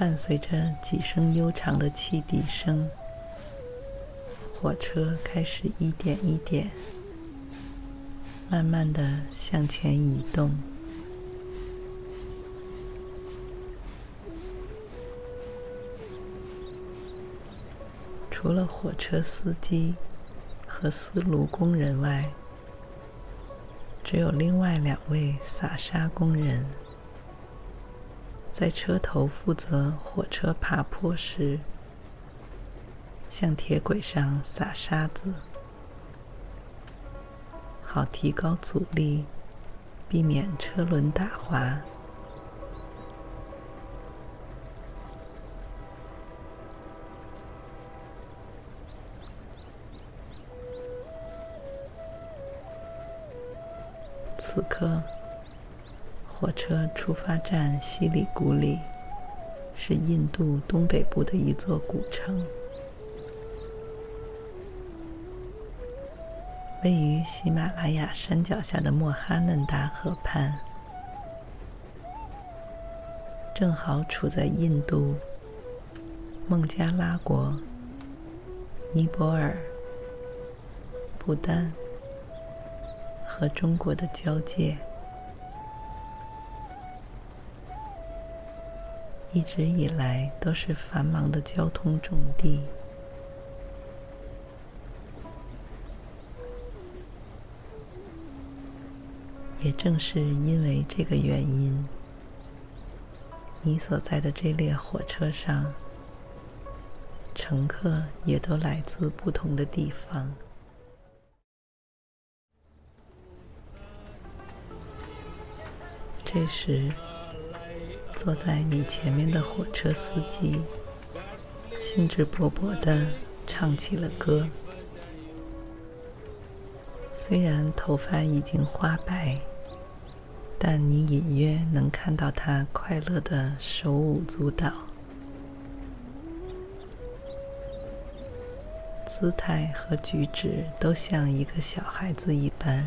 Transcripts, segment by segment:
伴随着几声悠长的汽笛声，火车开始一点一点，慢慢的向前移动。除了火车司机和司炉工人外，只有另外两位撒沙工人。在车头负责火车爬坡时，向铁轨上撒沙子，好提高阻力，避免车轮打滑。此刻。火车出发站西里古里是印度东北部的一座古城，位于喜马拉雅山脚下的莫哈嫩达河畔，正好处在印度、孟加拉国、尼泊尔、不丹和中国的交界。一直以来都是繁忙的交通重地，也正是因为这个原因，你所在的这列火车上，乘客也都来自不同的地方。这时。坐在你前面的火车司机兴致勃勃地唱起了歌，虽然头发已经花白，但你隐约能看到他快乐地手舞足蹈，姿态和举止都像一个小孩子一般。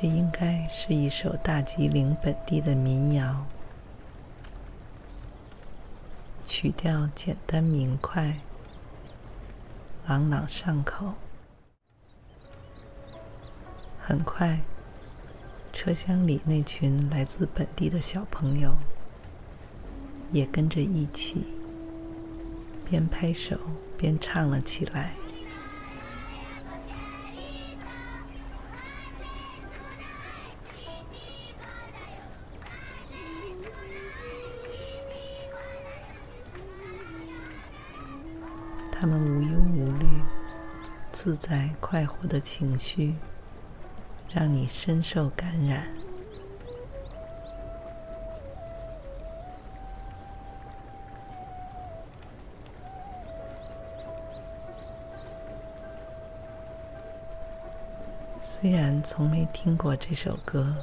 这应该是一首大吉岭本地的民谣，曲调简单明快，朗朗上口。很快，车厢里那群来自本地的小朋友也跟着一起，边拍手边唱了起来。他们无忧无虑、自在快活的情绪，让你深受感染。虽然从没听过这首歌，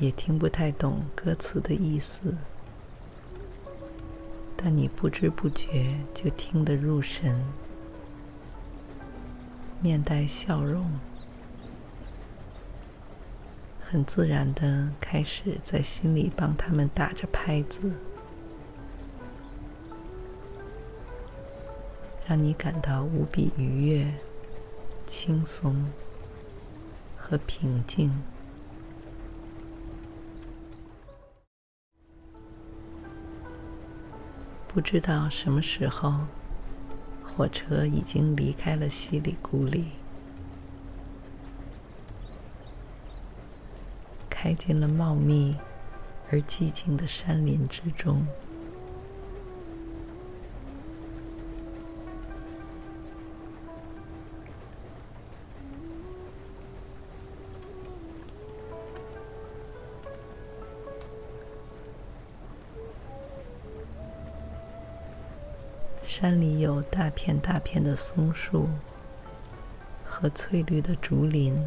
也听不太懂歌词的意思。但你不知不觉就听得入神，面带笑容，很自然地开始在心里帮他们打着拍子，让你感到无比愉悦、轻松和平静。不知道什么时候，火车已经离开了西里古里，开进了茂密而寂静的山林之中。山里有大片大片的松树和翠绿的竹林。